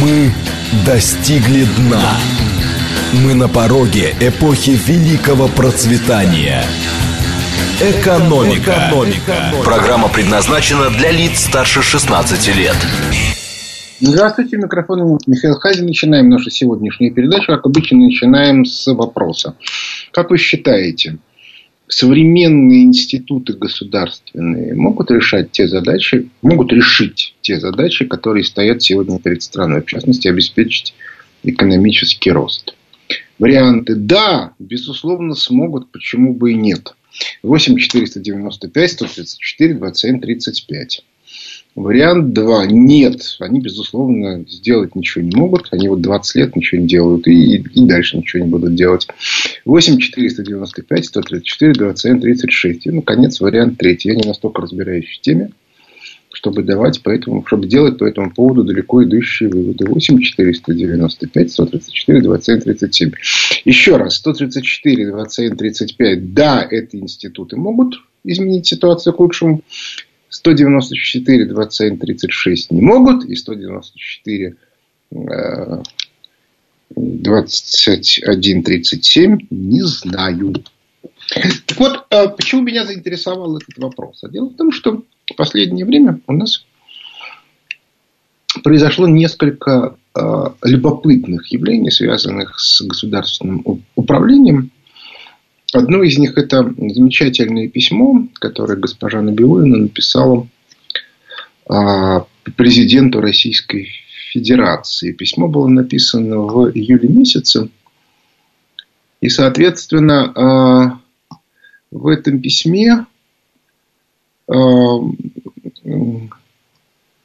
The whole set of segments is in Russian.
Мы достигли дна. Мы на пороге эпохи великого процветания. Экономика. Экономика. Программа предназначена для лиц старше 16 лет. Здравствуйте, микрофон Михаил Хазин. Начинаем нашу сегодняшнюю передачу. Как обычно, начинаем с вопроса. Как вы считаете, современные институты государственные могут решать те задачи, могут решить те задачи, которые стоят сегодня перед страной, в частности, обеспечить экономический рост. Варианты «да», безусловно, смогут, почему бы и нет. 8 495 134 27 35. Вариант 2. Нет. Они, безусловно, сделать ничего не могут. Они вот 20 лет ничего не делают. И, и дальше ничего не будут делать. 8 495 134 27 36. И, наконец, вариант третий. Я не настолько разбираюсь в теме, чтобы давать по этому, чтобы делать по этому поводу далеко идущие выводы. 8 495 134 27 37. Еще раз. 134 27 35. Да, эти институты могут изменить ситуацию к лучшему. 194, 27, 36 не могут. И 194, 21, 37 не знаю. Так вот, а почему меня заинтересовал этот вопрос? А дело в том, что в последнее время у нас произошло несколько э, любопытных явлений, связанных с государственным управлением. Одно из них это замечательное письмо, которое госпожа Набиулина написала а, президенту Российской Федерации. Письмо было написано в июле месяце. И, соответственно, а, в этом письме а,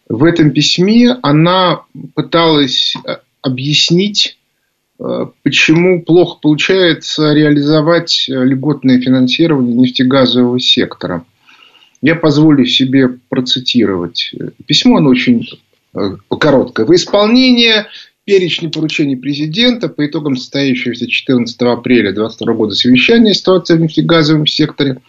в этом письме она пыталась объяснить почему плохо получается реализовать э, льготное финансирование нефтегазового сектора. Я позволю себе процитировать. Письмо, оно очень э, короткое. В исполнение перечни поручений президента по итогам состоящегося 14 апреля 2022 года совещания ситуации в нефтегазовом секторе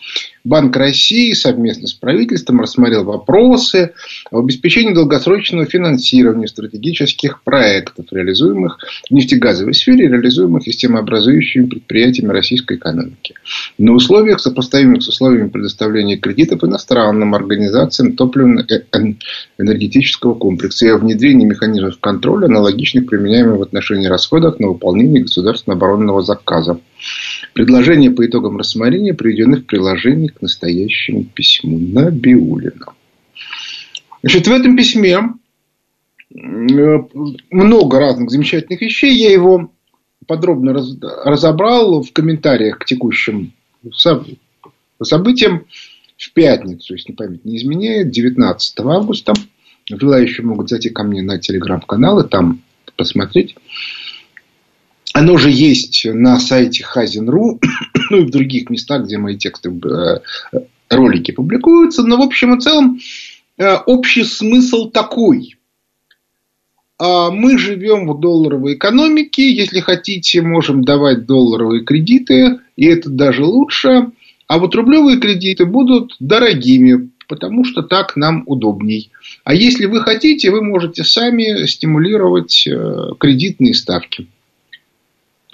Банк России совместно с правительством рассмотрел вопросы об обеспечении долгосрочного финансирования стратегических проектов, реализуемых в нефтегазовой сфере, реализуемых системообразующими предприятиями российской экономики. На условиях, сопоставимых с условиями предоставления кредитов иностранным организациям топливно-энергетического комплекса и о внедрении механизмов контроля, аналогичных применяемых в отношении расходов на выполнение государственного оборонного заказа. Предложения по итогам рассмотрения приведены в приложении к настоящему письму Набиулина. Значит, в этом письме много разных замечательных вещей. Я его подробно раз, разобрал в комментариях к текущим событиям в пятницу, если память не изменяет, 19 августа. Желающие могут зайти ко мне на телеграм-канал и там посмотреть. Оно же есть на сайте Хазин.ру, ну и в других местах, где мои тексты, э, ролики публикуются. Но в общем и целом э, общий смысл такой. А мы живем в долларовой экономике. Если хотите, можем давать долларовые кредиты. И это даже лучше. А вот рублевые кредиты будут дорогими, потому что так нам удобней. А если вы хотите, вы можете сами стимулировать э, кредитные ставки.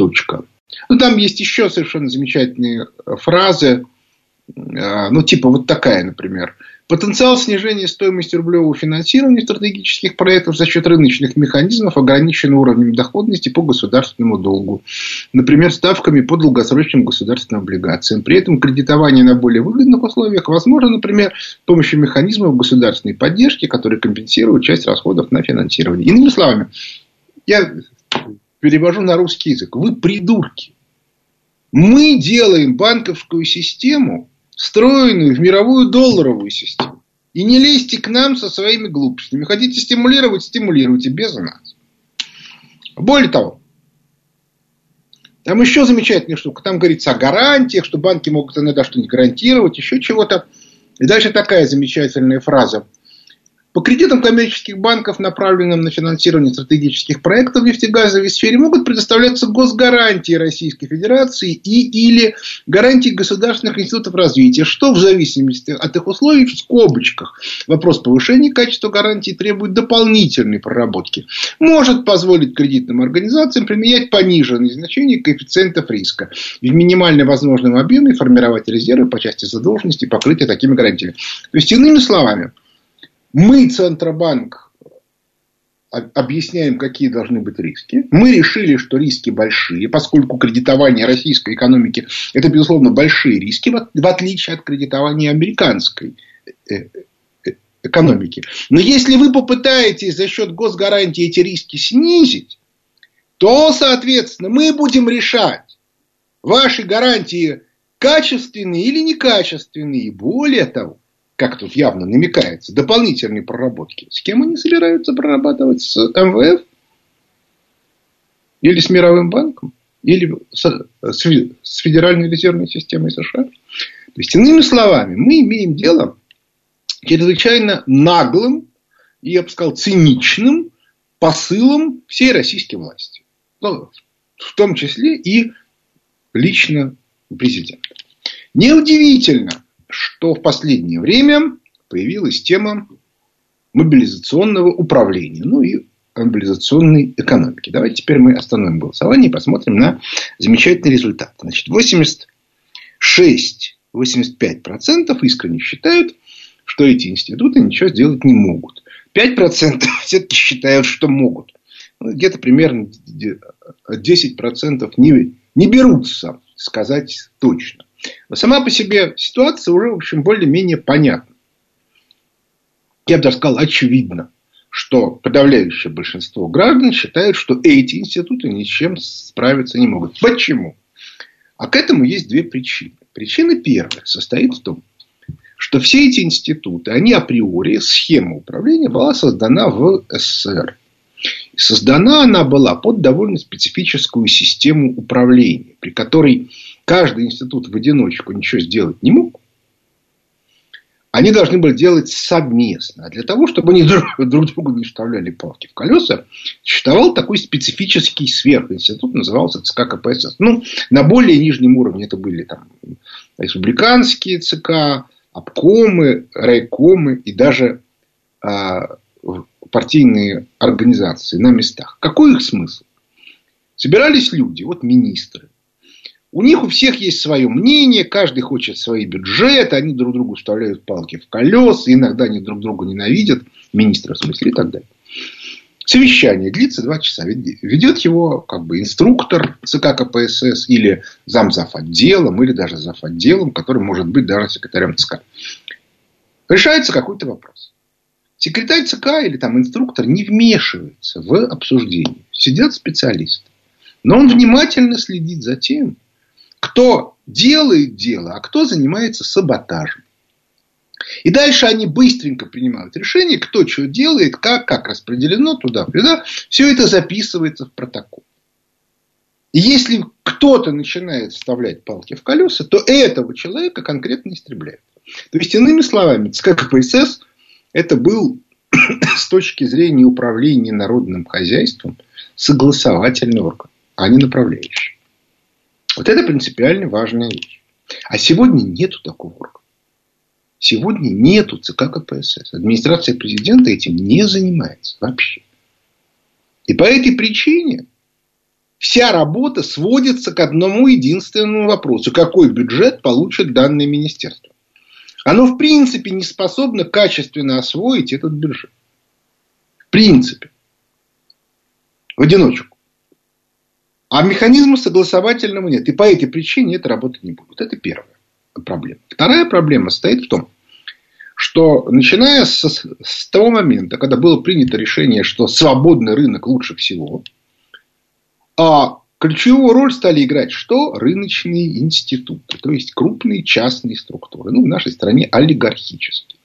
Точка. Ну, там есть еще совершенно замечательные э, фразы. Э, ну, типа вот такая, например. Потенциал снижения стоимости рублевого финансирования стратегических проектов за счет рыночных механизмов ограничен уровнем доходности по государственному долгу. Например, ставками по долгосрочным государственным облигациям. При этом кредитование на более выгодных условиях возможно, например, с помощью механизмов государственной поддержки, которые компенсируют часть расходов на финансирование. Иными словами, я перевожу на русский язык. Вы придурки. Мы делаем банковскую систему, встроенную в мировую долларовую систему. И не лезьте к нам со своими глупостями. Хотите стимулировать, стимулируйте без нас. Более того, там еще замечательная штука. Там говорится о гарантиях, что банки могут иногда что-нибудь гарантировать, еще чего-то. И дальше такая замечательная фраза. По кредитам коммерческих банков, направленным на финансирование стратегических проектов в нефтегазовой сфере, могут предоставляться госгарантии Российской Федерации и или гарантии государственных институтов развития, что в зависимости от их условий в скобочках. Вопрос повышения качества гарантий требует дополнительной проработки. Может позволить кредитным организациям применять пониженные значения коэффициентов риска в минимально возможном объеме формировать резервы по части задолженности и покрытия такими гарантиями. То есть, иными словами, мы, Центробанк, объясняем, какие должны быть риски. Мы решили, что риски большие, поскольку кредитование российской экономики – это, безусловно, большие риски, в отличие от кредитования американской э, э, экономики. Но если вы попытаетесь за счет госгарантии эти риски снизить, то, соответственно, мы будем решать, ваши гарантии качественные или некачественные. Более того, как тут явно намекается, дополнительные проработки. С кем они собираются прорабатывать? С МВФ? Или с Мировым банком? Или с, с Федеральной резервной системой США? То есть, иными словами, мы имеем дело чрезвычайно наглым и, я бы сказал, циничным посылом всей российской власти. Ну, в том числе и лично президента. Неудивительно, что в последнее время появилась тема мобилизационного управления, ну и мобилизационной экономики. Давайте теперь мы остановим голосование и посмотрим на замечательный результат. Значит, 86-85% искренне считают, что эти институты ничего сделать не могут. 5% все-таки считают, что могут. Ну, где-то примерно 10% не, не берутся сказать точно. Но сама по себе ситуация уже, в общем, более-менее понятна. Я бы даже сказал, очевидно, что подавляющее большинство граждан считают, что эти институты ни с чем справиться не могут. Почему? А к этому есть две причины. Причина первая состоит в том, что все эти институты, они априори, схема управления была создана в СССР. Создана она была под довольно специфическую систему управления, при которой каждый институт в одиночку ничего сделать не мог, они должны были делать совместно. А для того, чтобы они друг, друг другу не вставляли палки в колеса, существовал такой специфический сверхинститут, назывался ЦК КПСС. Ну, на более нижнем уровне это были там республиканские ЦК, обкомы, райкомы и даже а, партийные организации на местах. Какой их смысл? Собирались люди, вот министры, у них у всех есть свое мнение, каждый хочет свои бюджеты, они друг другу вставляют палки в колеса, иногда они друг друга ненавидят, министра в смысле и так далее. Совещание длится два часа. Ведет его как бы инструктор ЦК КПСС или замзав отделом, или даже зав отделом, который может быть даже секретарем ЦК. Решается какой-то вопрос. Секретарь ЦК или там инструктор не вмешивается в обсуждение. Сидят специалисты. Но он внимательно следит за тем, кто делает дело, а кто занимается саботажем. И дальше они быстренько принимают решение, кто что делает, как, как распределено туда-сюда. Все это записывается в протокол. И если кто-то начинает вставлять палки в колеса, то этого человека конкретно истребляют. То есть, иными словами, ЦК КПСС это был с точки зрения управления народным хозяйством согласовательный орган, а не направляющий. Вот это принципиально важная вещь. А сегодня нету такого органа. Сегодня нету ЦК КПСС. Администрация президента этим не занимается вообще. И по этой причине вся работа сводится к одному единственному вопросу. Какой бюджет получит данное министерство? Оно в принципе не способно качественно освоить этот бюджет. В принципе. В одиночку. А механизма согласовательного нет. И по этой причине это работать не будет. Это первая проблема. Вторая проблема состоит в том, что начиная с, с того момента, когда было принято решение, что свободный рынок лучше всего, а ключевую роль стали играть что? Рыночные институты, то есть крупные частные структуры. Ну, в нашей стране олигархические.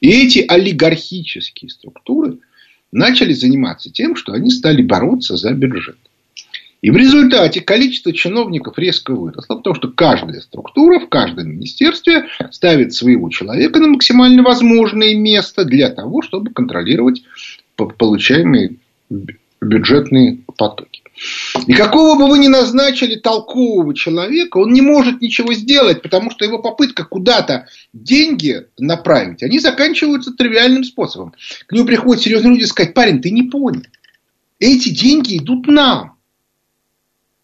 И эти олигархические структуры начали заниматься тем, что они стали бороться за бюджет. И в результате количество чиновников резко выросло, потому что каждая структура в каждом министерстве ставит своего человека на максимально возможное место для того, чтобы контролировать получаемые бюджетные потоки. И какого бы вы ни назначили толкового человека, он не может ничего сделать, потому что его попытка куда-то деньги направить, они заканчиваются тривиальным способом. К нему приходят серьезные люди и сказать, парень, ты не понял. Эти деньги идут нам.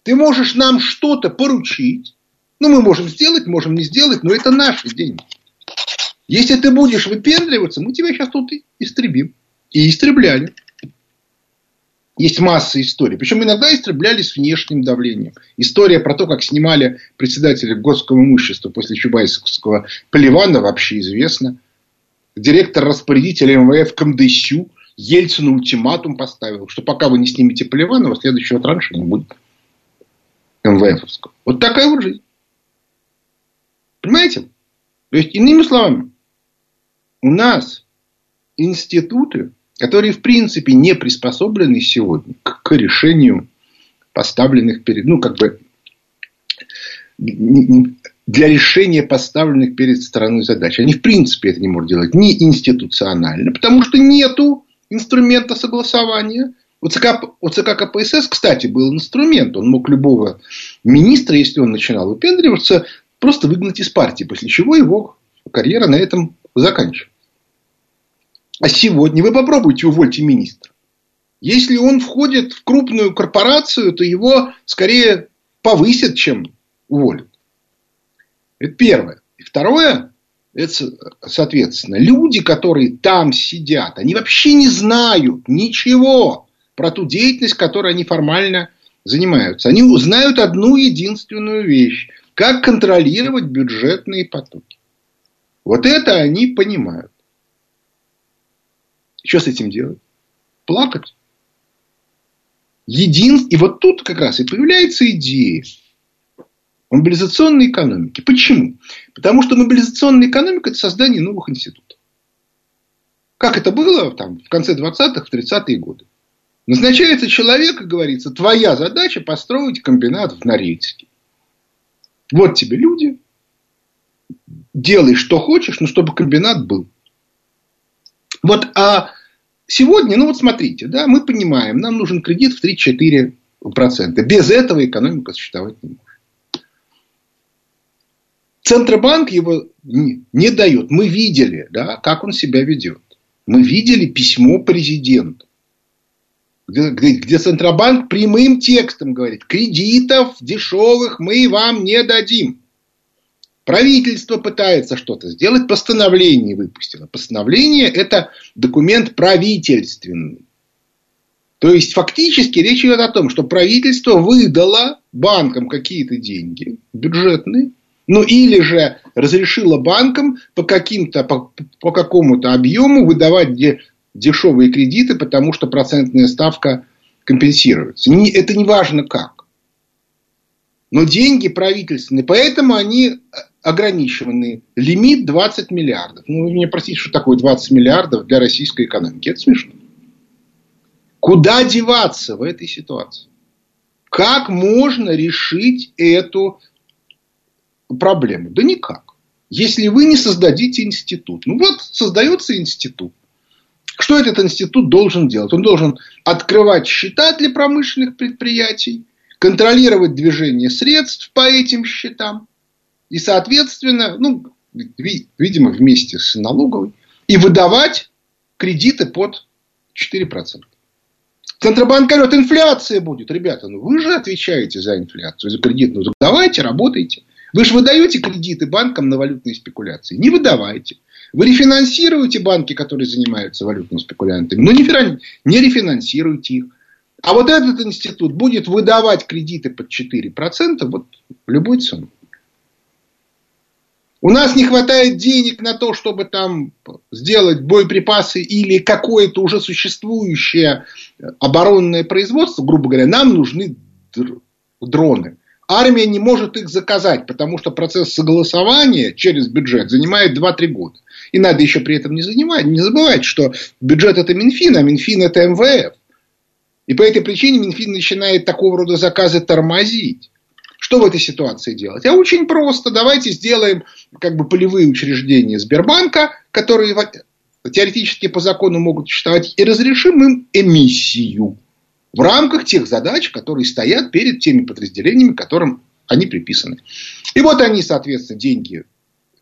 Ты можешь нам что-то поручить. Ну, мы можем сделать, можем не сделать, но это наши деньги. Если ты будешь выпендриваться, мы тебя сейчас тут истребим. И истребляли. Есть масса историй. Причем иногда истребляли с внешним давлением. История про то, как снимали председателя Госского имущества после Чубайсовского Поливана вообще известна. Директор распорядителя МВФ Камдысю Ельцину ультиматум поставил, что пока вы не снимете Поливанова, следующего транша не будет. МВФовского. Вот такая вот жизнь. Понимаете? То есть, иными словами, у нас институты, которые в принципе не приспособлены сегодня к, к решению поставленных перед, ну, как бы, для решения поставленных перед страной задач. Они в принципе это не могут делать не институционально, потому что нету инструмента согласования у ЦК, у ЦК КПСС, кстати, был инструмент. Он мог любого министра, если он начинал выпендриваться, просто выгнать из партии. После чего его карьера на этом заканчивается. А сегодня вы попробуйте увольте министра. Если он входит в крупную корпорацию, то его скорее повысят, чем уволят. Это первое. И второе, это, соответственно, люди, которые там сидят, они вообще не знают ничего про ту деятельность, которой они формально занимаются. Они узнают одну единственную вещь. Как контролировать бюджетные потоки. Вот это они понимают. Что с этим делать? Плакать. Един... И вот тут как раз и появляется идея мобилизационной экономики. Почему? Потому что мобилизационная экономика – это создание новых институтов. Как это было там, в конце 20-х, в 30-е годы. Назначается человек и говорится, твоя задача построить комбинат в Норильске. Вот тебе люди, делай что хочешь, но чтобы комбинат был. Вот, а сегодня, ну вот смотрите, да, мы понимаем, нам нужен кредит в 3-4%. Без этого экономика существовать не может. Центробанк его не, не дает. Мы видели, да, как он себя ведет. Мы видели письмо президенту где, где, Центробанк прямым текстом говорит, кредитов дешевых мы вам не дадим. Правительство пытается что-то сделать, постановление выпустило. Постановление – это документ правительственный. То есть, фактически речь идет о том, что правительство выдало банкам какие-то деньги бюджетные, ну или же разрешило банкам по, каким-то, по, по какому-то объему выдавать дешевые кредиты, потому что процентная ставка компенсируется. Это не важно как. Но деньги правительственные, поэтому они ограничены. Лимит 20 миллиардов. Ну, вы меня простите, что такое 20 миллиардов для российской экономики. Это смешно. Куда деваться в этой ситуации? Как можно решить эту проблему? Да никак. Если вы не создадите институт. Ну вот создается институт. Что этот институт должен делать? Он должен открывать счета для промышленных предприятий, контролировать движение средств по этим счетам и, соответственно, ну, видимо, вместе с налоговой, и выдавать кредиты под 4%. Центробанк говорит, инфляция будет. Ребята, ну вы же отвечаете за инфляцию, за кредитную. Ну, давайте, работайте. Вы же выдаете кредиты банкам на валютные спекуляции. Не выдавайте. Вы рефинансируете банки, которые занимаются валютными спекулянтами, но не, рефинансируйте их. А вот этот институт будет выдавать кредиты под 4% вот любой ценой. У нас не хватает денег на то, чтобы там сделать боеприпасы или какое-то уже существующее оборонное производство, грубо говоря, нам нужны дроны. Армия не может их заказать, потому что процесс согласования через бюджет занимает 2-3 года. И надо еще при этом не, занимать, не забывать, что бюджет это Минфин, а Минфин это МВФ. И по этой причине Минфин начинает такого рода заказы тормозить. Что в этой ситуации делать? А очень просто. Давайте сделаем как бы полевые учреждения Сбербанка, которые теоретически по закону могут существовать, и разрешим им эмиссию в рамках тех задач, которые стоят перед теми подразделениями, которым они приписаны. И вот они, соответственно, деньги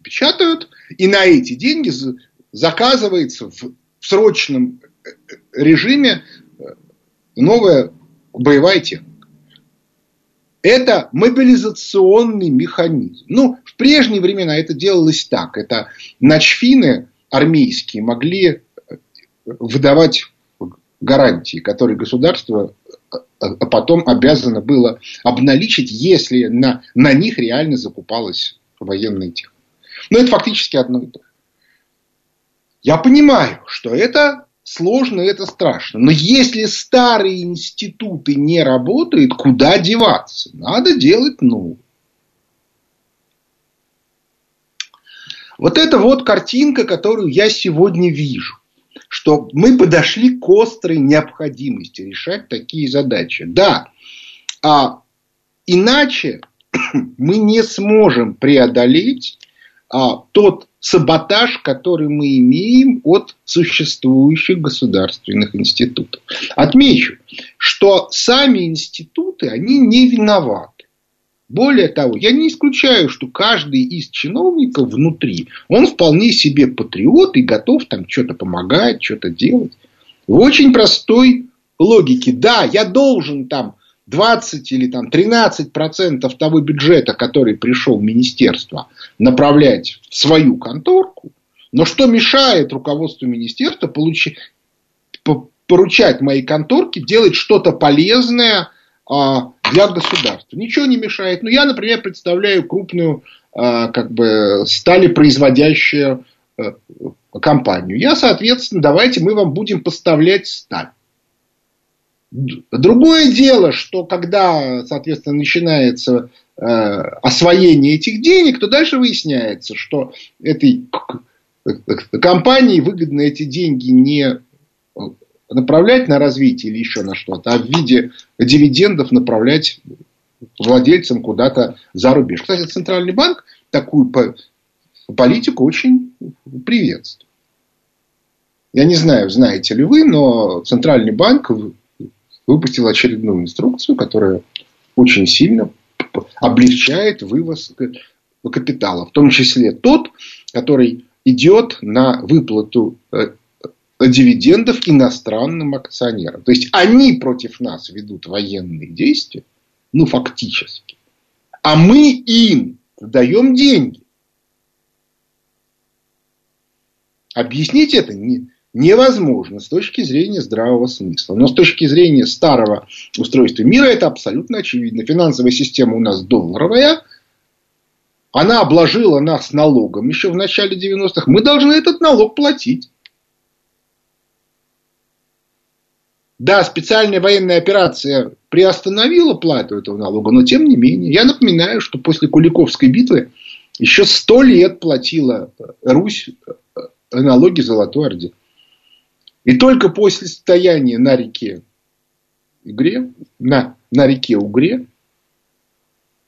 печатают, и на эти деньги заказывается в срочном э, режиме э, новая боевая техника. Это мобилизационный механизм. Ну, в прежние времена это делалось так. Это начфины армейские могли э, выдавать гарантии, которые государство потом обязано было обналичить, если на, на них реально закупалась военная техника. Но это фактически одно и то же. Я понимаю, что это сложно, это страшно. Но если старые институты не работают, куда деваться? Надо делать новые. Вот это вот картинка, которую я сегодня вижу. Что мы подошли к острой необходимости решать такие задачи. Да, а иначе мы не сможем преодолеть а, тот саботаж, который мы имеем от существующих государственных институтов. Отмечу, что сами институты, они не виноваты. Более того, я не исключаю, что каждый из чиновников внутри, он вполне себе патриот и готов там что-то помогать, что-то делать. В очень простой логике. Да, я должен там 20 или там 13 процентов того бюджета, который пришел в министерство, направлять в свою конторку, но что мешает руководству министерства получить, поручать моей конторке делать что-то полезное а, для государства? Ничего не мешает. Ну, я, например, представляю крупную а, как бы сталепроизводящую а, компанию. Я, соответственно, давайте мы вам будем поставлять сталь. Другое дело, что когда, соответственно, начинается э, освоение этих денег, то дальше выясняется, что этой компании выгодно эти деньги не направлять на развитие или еще на что-то, а в виде дивидендов направлять владельцам куда-то за рубеж. Кстати, Центральный банк такую политику очень приветствует. Я не знаю, знаете ли вы, но Центральный банк выпустил очередную инструкцию, которая очень сильно облегчает вывоз капитала, в том числе тот, который идет на выплату э, дивидендов иностранным акционерам. То есть они против нас ведут военные действия, ну фактически, а мы им даем деньги. Объяснить это не, невозможно с точки зрения здравого смысла. Но с точки зрения старого устройства мира это абсолютно очевидно. Финансовая система у нас долларовая. Она обложила нас налогом еще в начале 90-х. Мы должны этот налог платить. Да, специальная военная операция приостановила плату этого налога, но тем не менее. Я напоминаю, что после Куликовской битвы еще сто лет платила Русь налоги Золотой Орде. И только после стояния на реке Угре, на, на реке Угре,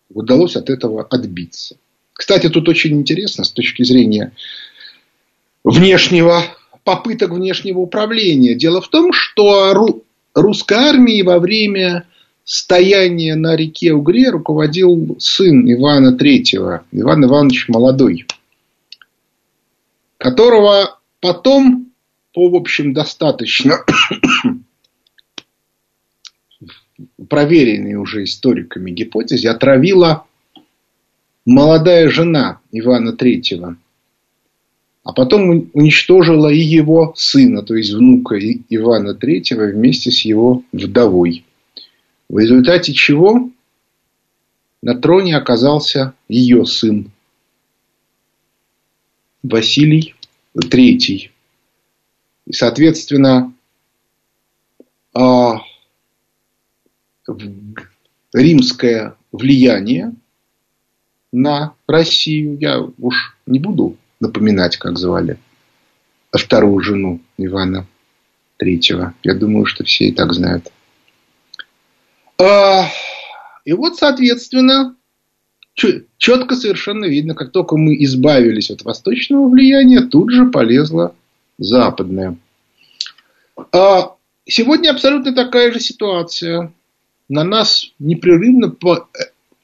удалось от этого отбиться. Кстати, тут очень интересно с точки зрения внешнего, попыток внешнего управления. Дело в том, что русской армией во время стояния на реке Угре руководил сын Ивана Третьего, Иван Иванович Молодой, которого потом по, в общем, достаточно проверенной уже историками гипотезе отравила молодая жена Ивана Третьего, а потом уничтожила и его сына, то есть внука Ивана Третьего вместе с его вдовой. В результате чего на троне оказался ее сын Василий Третий. И, соответственно, а, римское влияние на Россию, я уж не буду напоминать, как звали вторую жену Ивана Третьего. Я думаю, что все и так знают, А, и вот, соответственно, четко совершенно видно, как только мы избавились от восточного влияния, тут же полезло западное. А сегодня абсолютно такая же ситуация. На нас непрерывно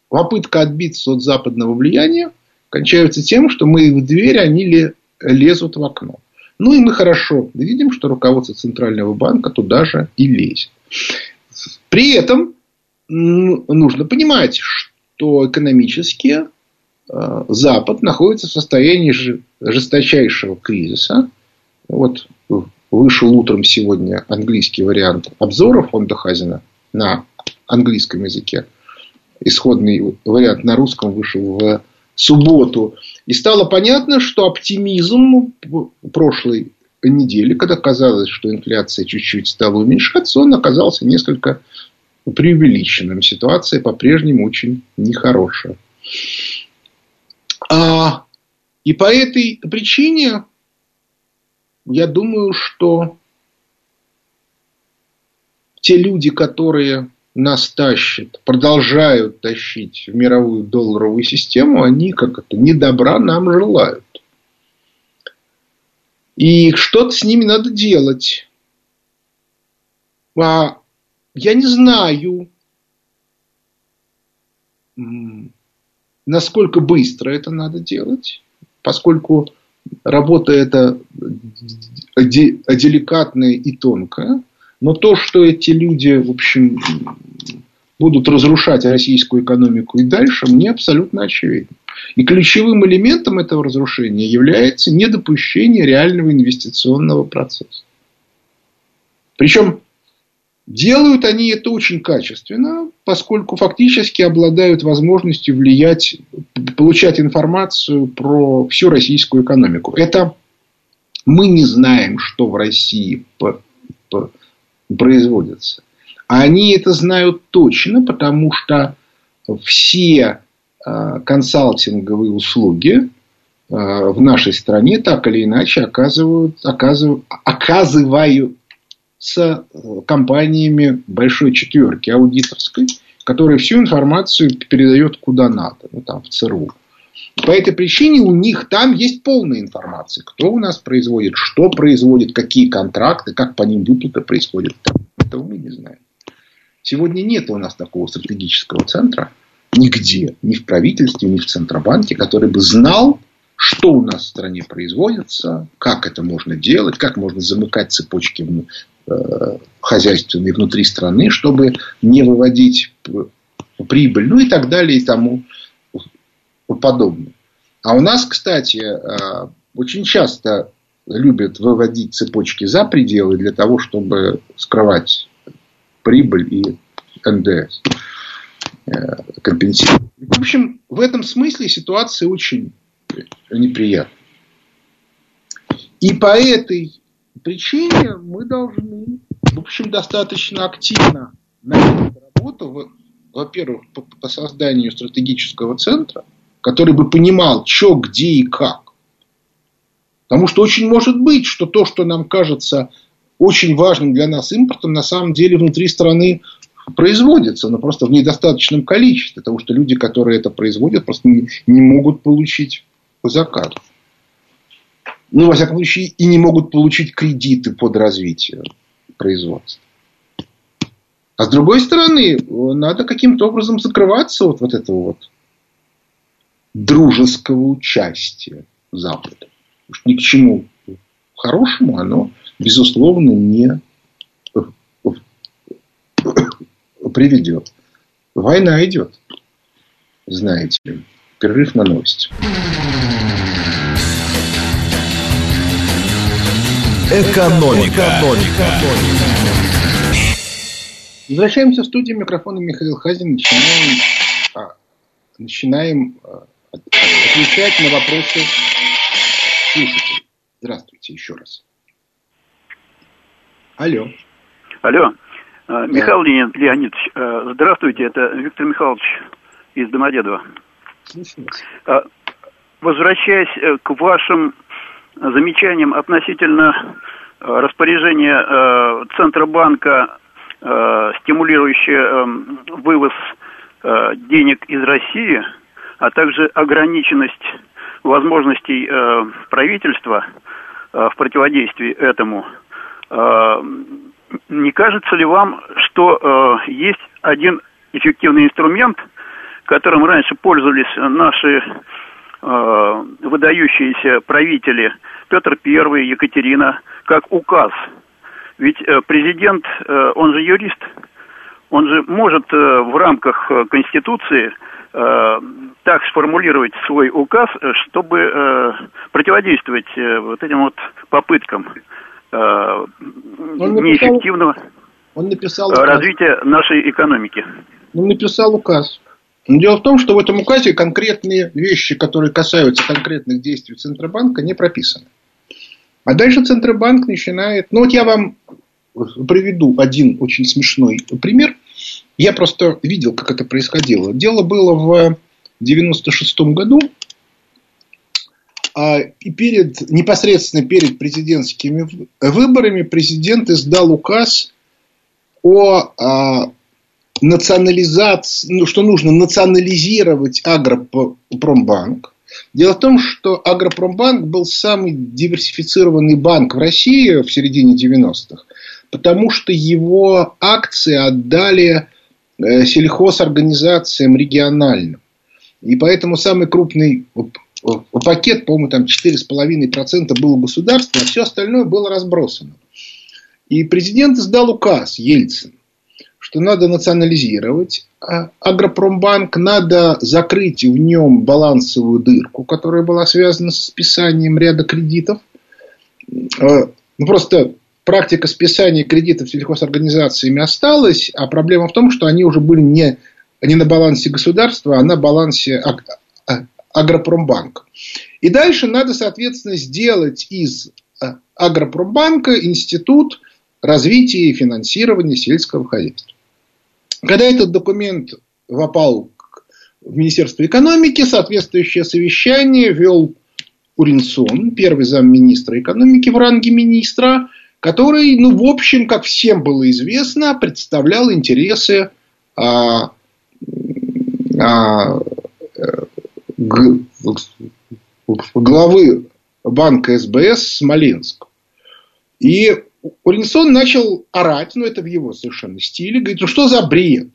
попытка отбиться от западного влияния кончается тем, что мы в дверь, они лезут в окно. Ну и мы хорошо видим, что руководство Центрального банка туда же и лезет. При этом нужно понимать, что экономически э, Запад находится в состоянии жесточайшего кризиса. Вот вышел утром сегодня английский вариант обзора фонда Хазина на английском языке. Исходный вариант на русском вышел в субботу. И стало понятно, что оптимизм прошлой недели, когда казалось, что инфляция чуть-чуть стала уменьшаться, он оказался несколько преувеличенным. Ситуация по-прежнему очень нехорошая. А, и по этой причине я думаю, что те люди, которые нас тащат, продолжают тащить в мировую долларовую систему, они как это не добра нам желают. И что-то с ними надо делать. А я не знаю, насколько быстро это надо делать, поскольку работа эта деликатная и тонкая. Но то, что эти люди, в общем, будут разрушать российскую экономику и дальше, мне абсолютно очевидно. И ключевым элементом этого разрушения является недопущение реального инвестиционного процесса. Причем делают они это очень качественно, поскольку фактически обладают возможностью влиять, получать информацию про всю российскую экономику. Это мы не знаем, что в России производится. А они это знают точно, потому что все э, консалтинговые услуги э, в нашей стране так или иначе оказывают, оказывают, оказывают с э, компаниями большой четверки аудиторской, которая всю информацию передает куда надо, ну, там, в ЦРУ. По этой причине у них там есть полная информация, кто у нас производит, что производит, какие контракты, как по ним выплаты происходят. Этого мы не знаем. Сегодня нет у нас такого стратегического центра нигде, ни в правительстве, ни в Центробанке, который бы знал, что у нас в стране производится, как это можно делать, как можно замыкать цепочки э, хозяйственные внутри страны, чтобы не выводить прибыль, ну и так далее и тому подобное. А у нас, кстати, э, очень часто любят выводить цепочки за пределы для того, чтобы скрывать прибыль и НДС э, компенсировать. В общем, в этом смысле ситуация очень неприятная. И по этой причине мы должны, в общем, достаточно активно начать работу, во-первых, по, по созданию стратегического центра, который бы понимал, что, где и как. Потому что очень может быть, что то, что нам кажется очень важным для нас импортом, на самом деле внутри страны производится, но просто в недостаточном количестве, потому что люди, которые это производят, просто не, не могут получить заказ. Ну, во всяком случае, и не могут получить кредиты под развитие производства. А с другой стороны, надо каким-то образом закрываться от вот этого вот дружеского участия Запада. Потому что ни к чему хорошему оно, безусловно, не приведет. Война идет, знаете ли. Перерыв на новости. Экономика. Экономика. Возвращаемся в студию. Микрофона Михаил Хазин. Начинаем, а, начинаем а, отвечать на вопросы слушателей. Здравствуйте еще раз. Алло. Алло. А, Михаил Леонид Леонидович, а, здравствуйте, это Виктор Михайлович из Домодедова. А, возвращаясь э, к вашим замечаниям относительно распоряжения Центробанка стимулирующая вывоз денег из России, а также ограниченность возможностей правительства в противодействии этому, не кажется ли вам, что есть один эффективный инструмент, которым раньше пользовались наши э, выдающиеся правители Петр I, Екатерина, как указ. Ведь э, президент, э, он же юрист, он же может э, в рамках э, Конституции э, так сформулировать свой указ, чтобы э, противодействовать э, вот этим вот попыткам э, он неэффективного он написал развития нашей экономики. Он написал указ. Но дело в том, что в этом указе конкретные вещи, которые касаются конкретных действий Центробанка, не прописаны. А дальше Центробанк начинает... Ну вот я вам приведу один очень смешной пример. Я просто видел, как это происходило. Дело было в 96 году. А, и перед, непосредственно перед президентскими выборами президент издал указ о а, национализации, ну, что нужно национализировать Агропромбанк. Дело в том, что Агропромбанк был самый диверсифицированный банк в России в середине 90-х, потому что его акции отдали сельхозорганизациям региональным. И поэтому самый крупный пакет, по-моему, там 4,5% было государство, а все остальное было разбросано. И президент издал указ Ельцин что надо национализировать а Агропромбанк, надо закрыть в нем балансовую дырку, которая была связана с списанием ряда кредитов. А, ну, просто практика списания кредитов сельхозорганизациями осталась, а проблема в том, что они уже были не, не на балансе государства, а на балансе а, Агропромбанка. И дальше надо, соответственно, сделать из Агропромбанка институт развития и финансирования сельского хозяйства. Когда этот документ попал в Министерство экономики, соответствующее совещание вел Уринсон, первый замминистра экономики в ранге министра, который, ну, в общем, как всем было известно, представлял интересы а, а, главы банка СБС Смоленск. И Уринсон начал орать, ну это в его совершенно стиле, говорит, ну что за бред?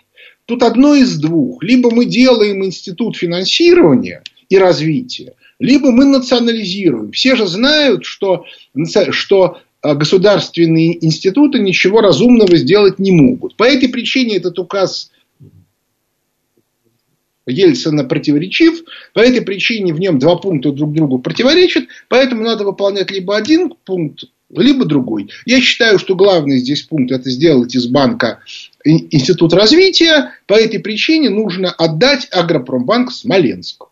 Тут одно из двух. Либо мы делаем институт финансирования и развития, либо мы национализируем. Все же знают, что, что государственные институты ничего разумного сделать не могут. По этой причине этот указ Ельцина противоречив. По этой причине в нем два пункта друг другу противоречат. Поэтому надо выполнять либо один пункт либо другой. Я считаю, что главный здесь пункт это сделать из банка институт развития. По этой причине нужно отдать Агропромбанк Смоленск.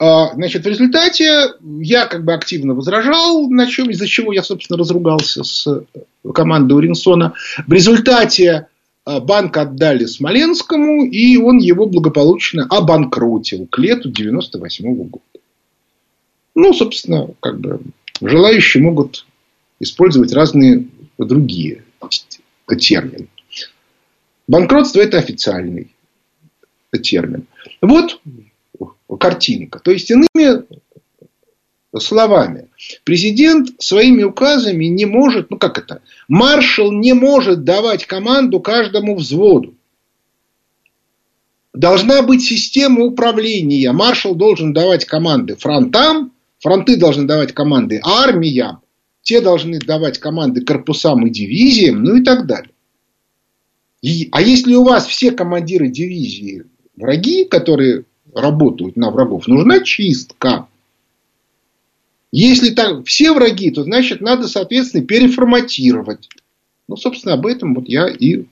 А, значит, в результате я как бы активно возражал, на чем, из-за чего я, собственно, разругался с командой Уринсона. В результате а, банк отдали Смоленскому, и он его благополучно обанкротил к лету 98 года. Ну, собственно, как бы Желающие могут использовать разные другие термины. Банкротство – это официальный термин. Вот картинка. То есть, иными словами, президент своими указами не может, ну как это, маршал не может давать команду каждому взводу. Должна быть система управления. Маршал должен давать команды фронтам, Фронты должны давать команды армиям, те должны давать команды корпусам и дивизиям, ну и так далее. И, а если у вас все командиры дивизии враги, которые работают на врагов, нужна чистка. Если там все враги, то значит надо, соответственно, переформатировать. Ну, собственно, об этом вот я и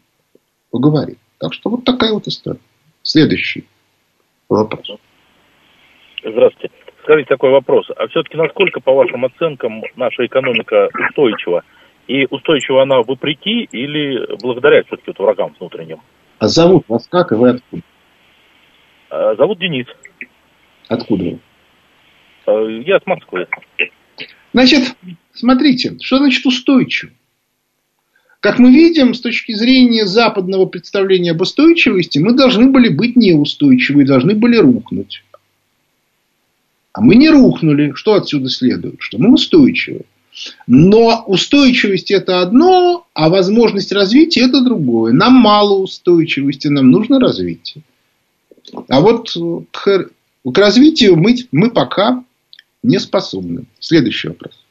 поговорил. Так что вот такая вот история. Следующий вопрос. Здравствуйте. Скажите такой вопрос. А все-таки насколько, по вашим оценкам, наша экономика устойчива? И устойчива она вопреки или благодаря все-таки вот врагам внутренним? А зовут вас как и вы откуда? А, зовут Денис. Откуда вы? А, я с Москвы. Значит, смотрите, что значит устойчив? Как мы видим, с точки зрения западного представления об устойчивости, мы должны были быть неустойчивы, должны были рухнуть. А мы не рухнули. Что отсюда следует? Что мы устойчивы. Но устойчивость это одно, а возможность развития это другое. Нам мало устойчивости, нам нужно развитие. А вот к, к развитию мы, мы пока не способны. Следующий вопрос.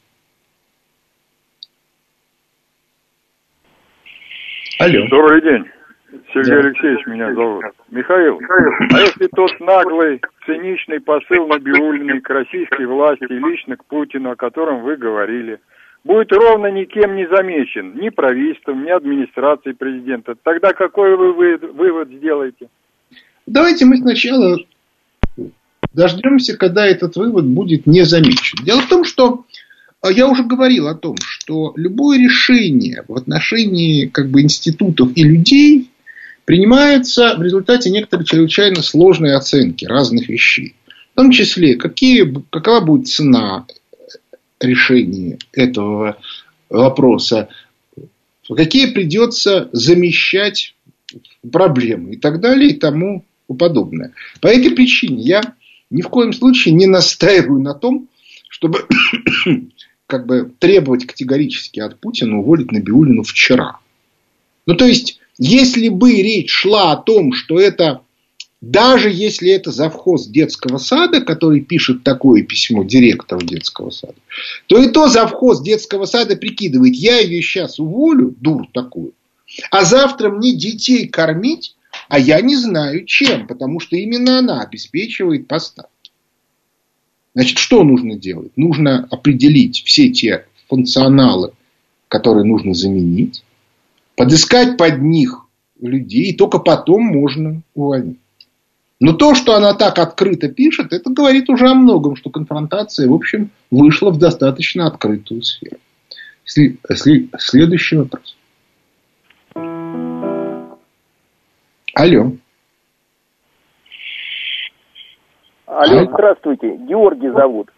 Алло. Добрый день. Сергей да. Алексеевич меня зовут. Михаил, а если тот наглый, циничный посыл Набиулиной к российской власти и лично к Путину, о котором вы говорили, будет ровно никем не замечен, ни правительством, ни администрацией президента, тогда какой вы вывод сделаете? Давайте мы сначала дождемся, когда этот вывод будет не замечен. Дело в том, что а я уже говорил о том, что любое решение в отношении как бы, институтов и людей принимается в результате некоторой чрезвычайно сложной оценки разных вещей. В том числе, какие, какова будет цена решения этого вопроса, какие придется замещать проблемы и так далее и тому подобное. По этой причине я ни в коем случае не настаиваю на том, чтобы как бы требовать категорически от Путина уволить Набиулину вчера. Ну, то есть, если бы речь шла о том, что это, даже если это завхоз детского сада, который пишет такое письмо директору детского сада, то и то завхоз детского сада прикидывает, я ее сейчас уволю, дур такую, а завтра мне детей кормить, а я не знаю чем, потому что именно она обеспечивает поставки. Значит, что нужно делать? Нужно определить все те функционалы, которые нужно заменить, подыскать под них людей, и только потом можно увольнить. Но то, что она так открыто пишет, это говорит уже о многом, что конфронтация, в общем, вышла в достаточно открытую сферу. Следующий вопрос. Алло. Алло, здравствуйте. Георгий зовут.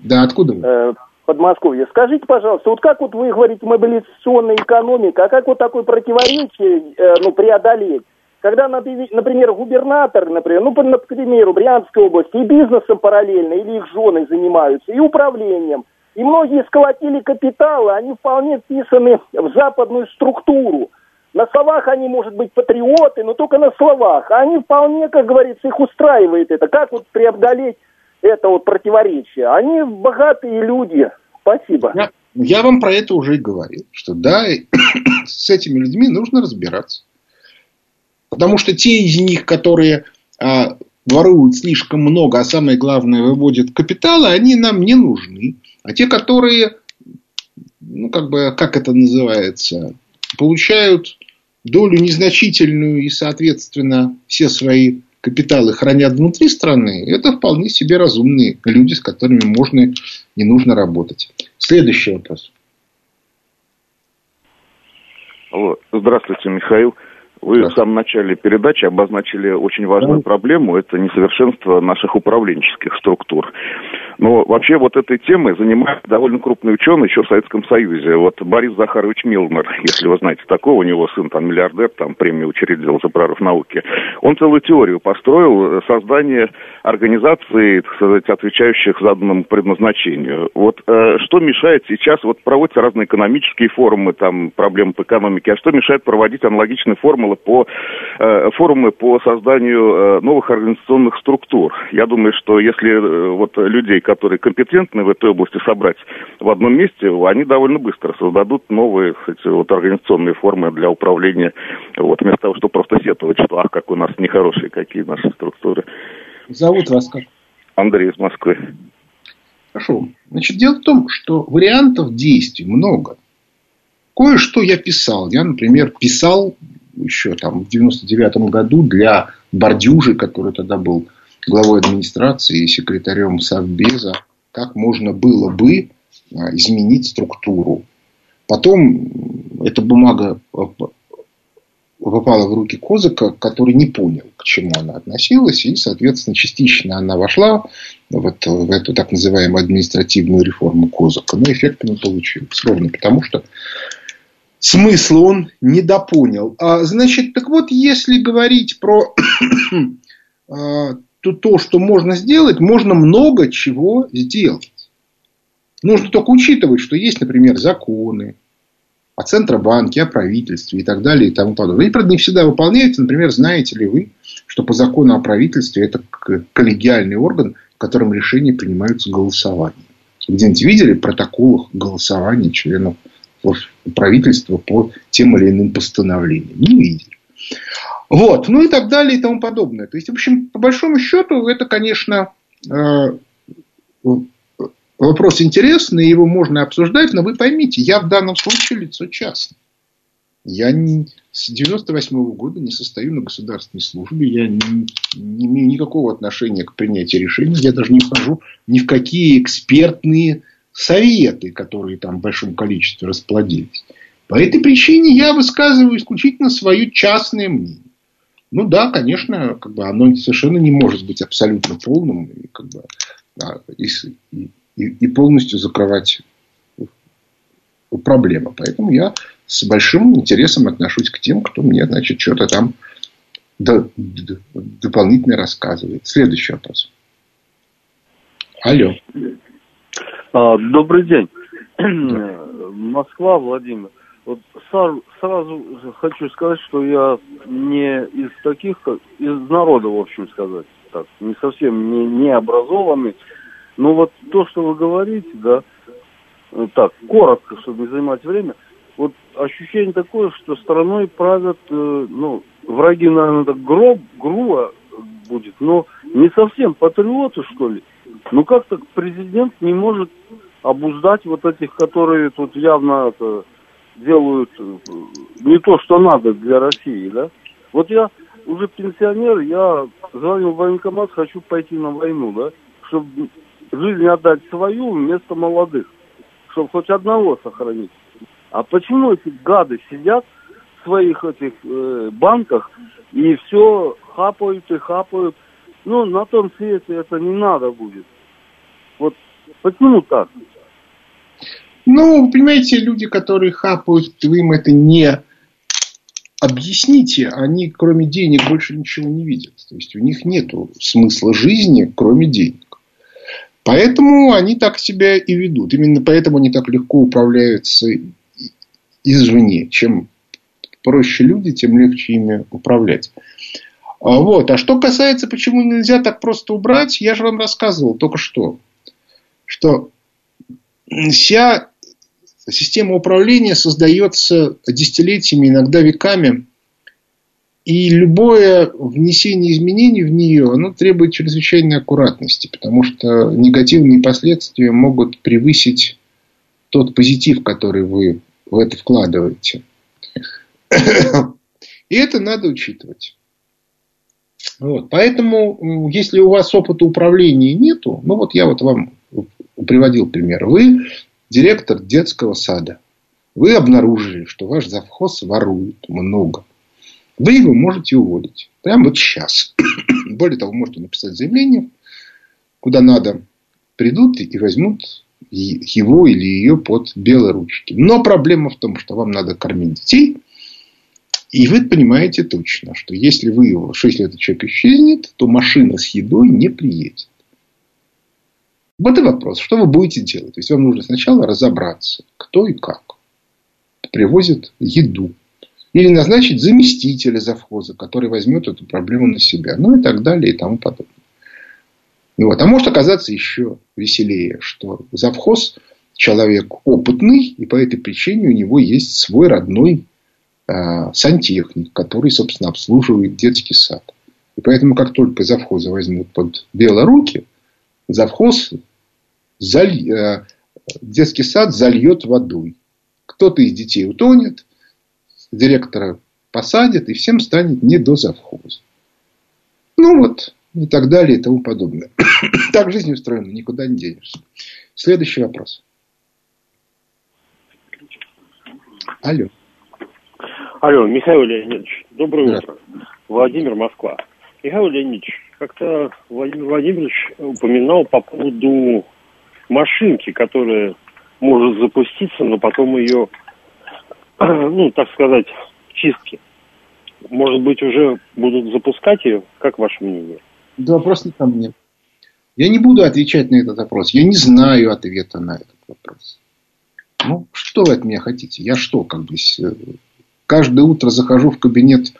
Да, откуда вы? Э, Подмосковье. Скажите, пожалуйста, вот как вот вы говорите мобилизационная экономика, а как вот такое противоречие э, ну, преодолеть? Когда, например, губернатор, например, ну, например, в Брянской области и бизнесом параллельно, или их жены занимаются, и управлением, и многие сколотили капиталы, они вполне вписаны в западную структуру. На словах они, может быть, патриоты, но только на словах. А они вполне, как говорится, их устраивает это. Как вот преодолеть это вот противоречие? Они богатые люди. Спасибо. Я, я вам про это уже и говорил, что да, с этими людьми нужно разбираться. Потому что те из них, которые а, воруют слишком много, а самое главное, выводят капиталы, они нам не нужны. А те, которые, ну, как бы, как это называется, получают долю незначительную и, соответственно, все свои капиталы хранят внутри страны, это вполне себе разумные люди, с которыми можно и нужно работать. Следующий вопрос. Алло, здравствуйте, Михаил. Вы в самом начале передачи обозначили очень важную проблему. Это несовершенство наших управленческих структур. Но вообще вот этой темой занимается довольно крупный ученый еще в Советском Союзе. Вот Борис Захарович Милнер, если вы знаете такого, у него сын там миллиардер, там премию учредил за прорыв науки. Он целую теорию построил создание организации, так сказать, отвечающих заданному предназначению. Вот э, что мешает сейчас, вот проводятся разные экономические форумы, там проблемы по экономике, а что мешает проводить аналогичные формулы по, э, форумы по созданию э, новых организационных структур? Я думаю, что если э, вот людей, которые компетентны в этой области собрать в одном месте, они довольно быстро создадут новые кстати, вот, организационные формы для управления, вот, вместо того, чтобы просто сетовать, что ах, как у нас нехорошие какие наши структуры. Зовут вас как? Андрей из Москвы. Хорошо. Значит, дело в том, что вариантов действий много. Кое-что я писал. Я, например, писал еще там в 99 году для Бордюжи, который тогда был главой администрации и секретарем Совбеза, как можно было бы а, изменить структуру. Потом эта бумага попала в руки Козыка, который не понял, к чему она относилась, и, соответственно, частично она вошла вот в эту так называемую административную реформу Козыка, но эффекта не получилось. Ровно потому, что смысла он недопонял. А, значит, так вот, если говорить про а, то, то, что можно сделать, можно много чего сделать. Нужно только учитывать, что есть, например, законы о Центробанке, о правительстве и так далее и тому подобное. Они, правда, не всегда выполняются. Например, знаете ли вы, что по закону о правительстве это коллегиальный орган, в котором решения принимаются голосованием. Где-нибудь видели протоколах голосования членов правительства по тем или иным постановлениям? Не видели. Вот, ну и так далее и тому подобное. То есть, в общем, по большому счету, это, конечно, э, вопрос интересный, его можно обсуждать, но вы поймите, я в данном случае лицо частное. Я не, с 98 -го года не состою на государственной службе, я не, не имею никакого отношения к принятию решений, я даже не вхожу ни в какие экспертные советы, которые там в большом количестве расплодились. По этой причине я высказываю исключительно свое частное мнение. Ну да, конечно, как бы оно совершенно не может быть абсолютно полным и, как бы, да, и, и, и полностью закрывать проблемы. Поэтому я с большим интересом отношусь к тем, кто мне, значит, что-то там дополнительно рассказывает. Следующий вопрос. Алло. А, добрый день. Москва, Владимир. Вот сразу хочу сказать, что я не из таких, из народа, в общем сказать, так, не совсем не, не образованный. Но вот то, что вы говорите, да, так, коротко, чтобы не занимать время, вот ощущение такое, что страной правят, э, ну, враги, наверное, так гроб, грубо будет, но не совсем патриоты, что ли. Ну, как-то президент не может обуздать вот этих, которые тут явно это, делают э, не то, что надо для России, да. Вот я уже пенсионер, я звонил в военкомат, хочу пойти на войну, да, чтобы жизнь отдать свою вместо молодых, чтобы хоть одного сохранить. А почему эти гады сидят в своих этих э, банках и все хапают и хапают? Ну, на том свете это не надо будет. Вот почему так? Ну, понимаете, люди, которые хапают, вы им это не объясните, они кроме денег больше ничего не видят. То есть у них нет смысла жизни, кроме денег. Поэтому они так себя и ведут. Именно поэтому они так легко управляются извне. Чем проще люди, тем легче ими управлять. А вот. А что касается, почему нельзя так просто убрать, я же вам рассказывал только что, что вся система управления создается десятилетиями, иногда веками, и любое внесение изменений в нее, оно требует чрезвычайной аккуратности, потому что негативные последствия могут превысить тот позитив, который вы в это вкладываете. И это надо учитывать. Вот. Поэтому, если у вас опыта управления нету, ну вот я вот вам приводил пример. Вы директор детского сада. Вы обнаружили, что ваш завхоз ворует много. Вы его можете уволить. Прямо вот сейчас. Более того, можете написать заявление, куда надо, придут и возьмут его или ее под белые ручки. Но проблема в том, что вам надо кормить детей. И вы понимаете точно, что если вы его, что если этот человек исчезнет, то машина с едой не приедет. Вот и вопрос, что вы будете делать? То есть вам нужно сначала разобраться, кто и как привозит еду. Или назначить заместителя завхоза, который возьмет эту проблему на себя. Ну и так далее и тому подобное. Вот. А может оказаться еще веселее, что завхоз человек опытный, и по этой причине у него есть свой родной э, сантехник, который, собственно, обслуживает детский сад. И поэтому, как только завхоза возьмут под белые руки, завхоз заль, э, детский сад зальет водой. Кто-то из детей утонет, директора посадят, и всем станет не до завхоза. Ну вот, и так далее, и тому подобное. так жизнь устроена, никуда не денешься. Следующий вопрос. Алло. Алло, Михаил Леонидович, доброе утро. Владимир, Москва. Михаил Леонидович, как-то Владимир Владимирович упоминал по поводу машинки, которая может запуститься, но потом ее ну, так сказать, чистки. Может быть, уже будут запускать ее? Как ваше мнение? Да вопрос не ко мне. Я не буду отвечать на этот вопрос. Я не знаю ответа на этот вопрос. Ну, что вы от меня хотите? Я что, как бы, каждое утро захожу в кабинет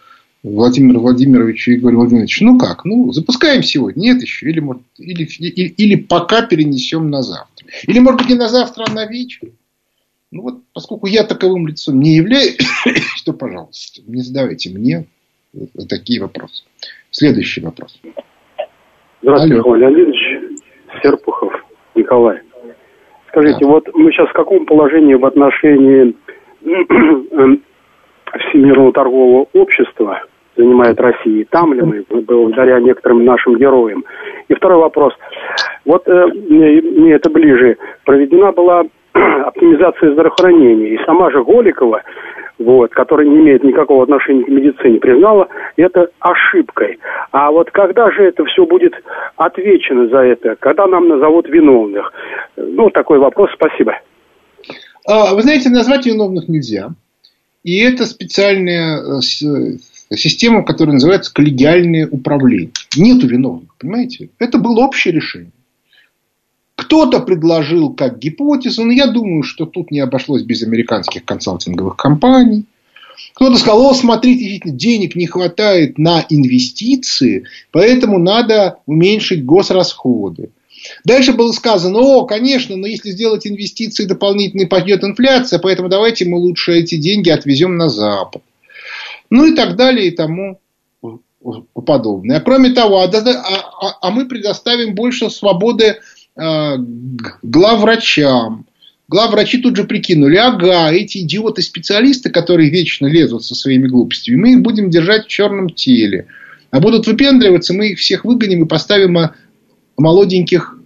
Владимира Владимировича и говорю, Владимирович, ну как, ну, запускаем сегодня, нет еще, или, может, или, или, или пока перенесем на завтра. Или, может быть, не на завтра, а на вечер. Ну вот, поскольку я таковым лицом не являюсь, то, пожалуйста, не задавайте мне такие вопросы. Следующий вопрос. Здравствуйте, Алло. Леонидович. Серпухов Николай. Скажите, да. вот мы сейчас в каком положении в отношении Всемирного торгового общества занимает Россия? Там ли мы, благодаря некоторым нашим героям? И второй вопрос. Вот э, мне, мне это ближе. Проведена была оптимизация здравоохранения. И сама же Голикова вот, который не имеет никакого отношения к медицине, признала это ошибкой. А вот когда же это все будет отвечено за это? Когда нам назовут виновных? Ну, такой вопрос. Спасибо. А, вы знаете, назвать виновных нельзя. И это специальная система, которая называется коллегиальное управление. Нету виновных, понимаете? Это было общее решение. Кто-то предложил как гипотезу, но я думаю, что тут не обошлось без американских консалтинговых компаний. Кто-то сказал, о, смотрите, денег не хватает на инвестиции, поэтому надо уменьшить госрасходы. Дальше было сказано, о, конечно, но если сделать инвестиции дополнительные, пойдет инфляция, поэтому давайте мы лучше эти деньги отвезем на Запад. Ну и так далее и тому подобное. А кроме того, а, а, а мы предоставим больше свободы Э, главврачам. Главврачи тут же прикинули, ага, эти идиоты-специалисты, которые вечно лезут со своими глупостями, мы их будем держать в черном теле. А будут выпендриваться, мы их всех выгоним и поставим а, молоденьких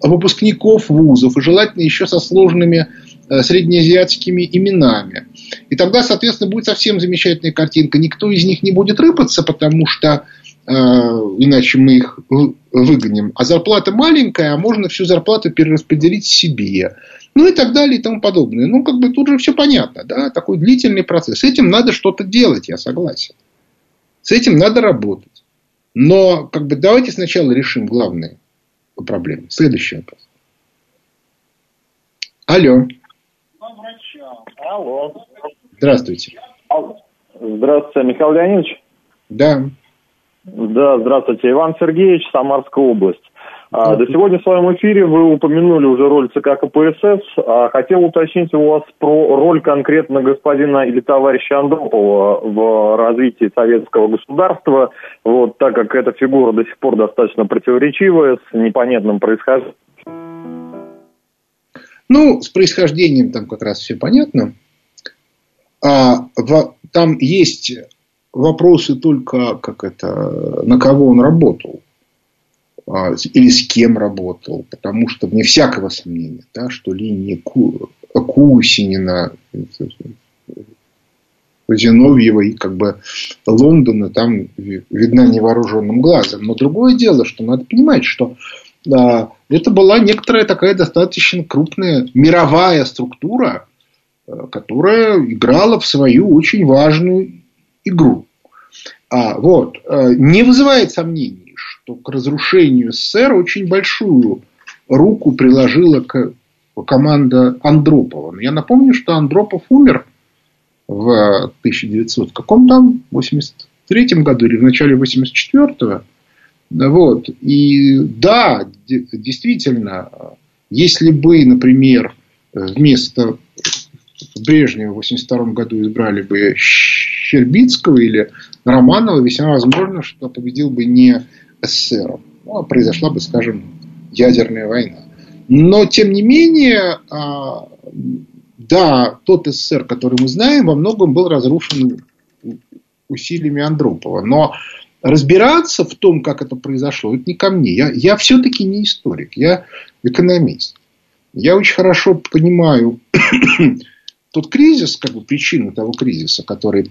выпускников вузов, и желательно еще со сложными э, среднеазиатскими именами. И тогда, соответственно, будет совсем замечательная картинка. Никто из них не будет рыпаться, потому что Э, иначе мы их выгоним. А зарплата маленькая, а можно всю зарплату перераспределить себе. Ну и так далее и тому подобное. Ну, как бы тут же все понятно, да, такой длительный процесс. С этим надо что-то делать, я согласен. С этим надо работать. Но, как бы, давайте сначала решим главные проблемы. Следующий вопрос. Алло. Алло. Здравствуйте. Здравствуйте, Михаил Леонидович. Да. Да, здравствуйте. Иван Сергеевич, Самарская область. А, до сегодня в своем эфире вы упомянули уже роль ЦК КПСС. А, хотел уточнить у вас про роль конкретно господина или товарища Андропова в развитии советского государства, вот, так как эта фигура до сих пор достаточно противоречивая, с непонятным происхождением. Ну, с происхождением там как раз все понятно. А, в, там есть вопросы только, как это, на кого он работал. А, или с кем работал. Потому что вне всякого сомнения, да, что линия Ку, Кусинина, Зиновьева и как бы Лондона там видна невооруженным глазом. Но другое дело, что надо понимать, что да, это была некоторая такая достаточно крупная мировая структура, которая играла в свою очень важную игру. А, вот, э, не вызывает сомнений, что к разрушению СССР очень большую руку приложила к, команда Андропова. Но я напомню, что Андропов умер в 1900 каком там 83 году или в начале 84-го. Вот. И да, действительно, если бы, например, вместо Брежнева в 82 году избрали бы Щербицкого или Романова, весьма возможно, что победил бы не СССР, ну, а произошла бы, скажем, ядерная война. Но, тем не менее, а, да, тот СССР, который мы знаем, во многом был разрушен усилиями Андропова. Но разбираться в том, как это произошло, это не ко мне. Я, я все-таки не историк, я экономист. Я очень хорошо понимаю тот кризис, как бы причину того кризиса, который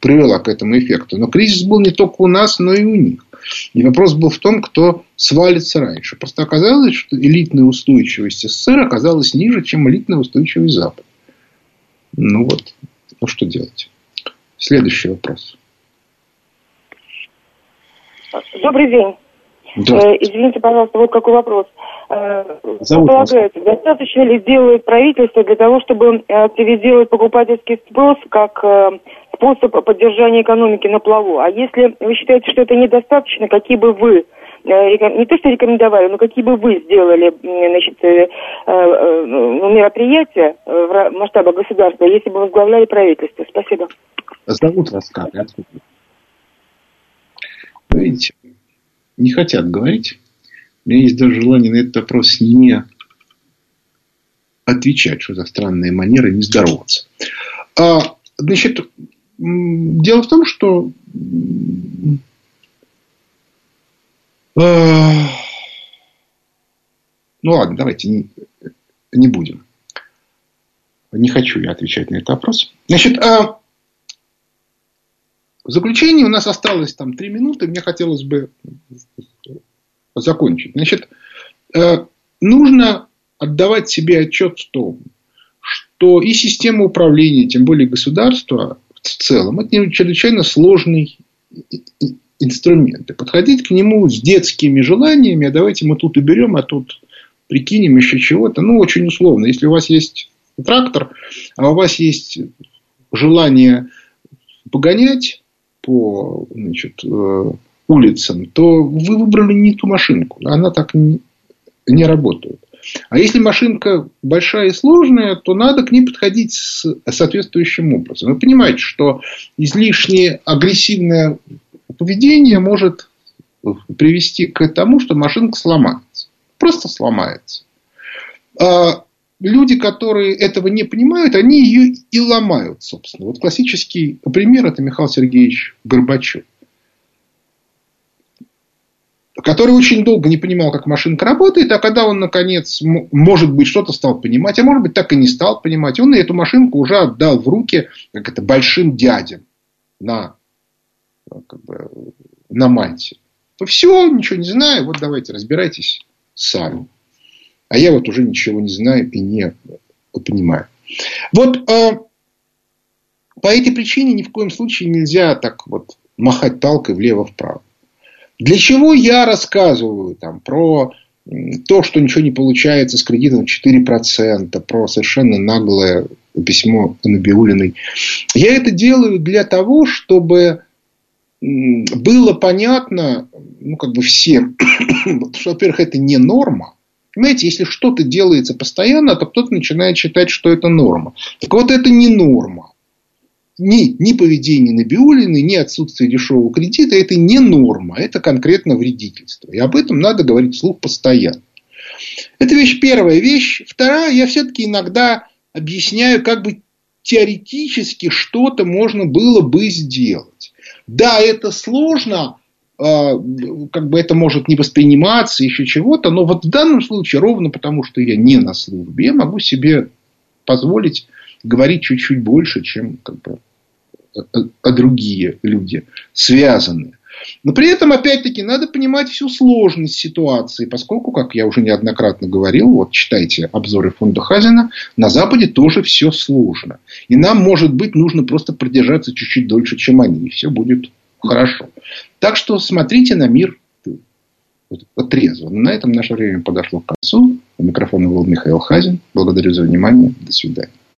привела к этому эффекту. Но кризис был не только у нас, но и у них. И вопрос был в том, кто свалится раньше. Просто оказалось, что элитная устойчивость СССР оказалась ниже, чем элитная устойчивость Запада. Ну вот, ну что делать? Следующий вопрос. Добрый день. Э, извините, пожалуйста, вот какой вопрос. Э, Зовут полагаете, достаточно ли сделает правительство для того, чтобы э, активизировать покупательский спрос как способ поддержания экономики на плаву? А если вы считаете, что это недостаточно, какие бы вы не то что рекомендовали, но какие бы вы сделали значит, ну, мероприятия в масштабах государства, если бы возглавляли правительство? Спасибо. Зовут вас как? Видите, не хотят говорить. У меня есть даже желание на этот вопрос не отвечать, что за странная манера не здороваться. А, значит, дело в том, что а, ну ладно, давайте не, не будем. Не хочу я отвечать на этот вопрос. Значит, а, в заключение у нас осталось там три минуты. Мне хотелось бы закончить. Значит, э, нужно отдавать себе отчет в том, что и система управления, тем более государство в целом, это чрезвычайно сложный инструмент. И подходить к нему с детскими желаниями, а давайте мы тут уберем, а тут прикинем еще чего-то, ну, очень условно. Если у вас есть трактор, а у вас есть желание погонять по значит, э, улицам, то вы выбрали не ту машинку. Она так не, работает. А если машинка большая и сложная, то надо к ней подходить с соответствующим образом. Вы понимаете, что излишне агрессивное поведение может привести к тому, что машинка сломается. Просто сломается. А люди, которые этого не понимают, они ее и ломают, собственно. Вот классический пример – это Михаил Сергеевич Горбачев который очень долго не понимал, как машинка работает, а когда он, наконец, может быть, что-то стал понимать, а может быть, так и не стал понимать, он эту машинку уже отдал в руки, как это, большим дядям на, как бы, на Мальте. То все, ничего не знаю, вот давайте разбирайтесь сами. А я вот уже ничего не знаю и не понимаю. Вот э, по этой причине ни в коем случае нельзя так вот махать талкой влево-вправо. Для чего я рассказываю там, про то, что ничего не получается с кредитом 4%, про совершенно наглое письмо Набиулиной. Я это делаю для того, чтобы было понятно, ну, как бы всем, что, во-первых, это не норма. Понимаете, если что-то делается постоянно, то кто-то начинает считать, что это норма. Так вот, это не норма ни, ни поведение Набиулиной, ни отсутствие дешевого кредита – это не норма, это конкретно вредительство. И об этом надо говорить вслух постоянно. Это вещь первая. Вещь вторая, я все-таки иногда объясняю, как бы теоретически что-то можно было бы сделать. Да, это сложно, а, как бы это может не восприниматься, еще чего-то, но вот в данном случае, ровно потому, что я не на службе, я могу себе позволить говорить чуть-чуть больше, чем как бы, а другие люди связаны. Но при этом, опять-таки, надо понимать всю сложность ситуации, поскольку, как я уже неоднократно говорил, вот читайте обзоры фонда Хазина, на Западе тоже все сложно. И нам, может быть, нужно просто продержаться чуть-чуть дольше, чем они, и все будет хорошо. Так что смотрите на мир трезво. На этом наше время подошло к концу. У микрофона был Михаил Хазин. Благодарю за внимание. До свидания.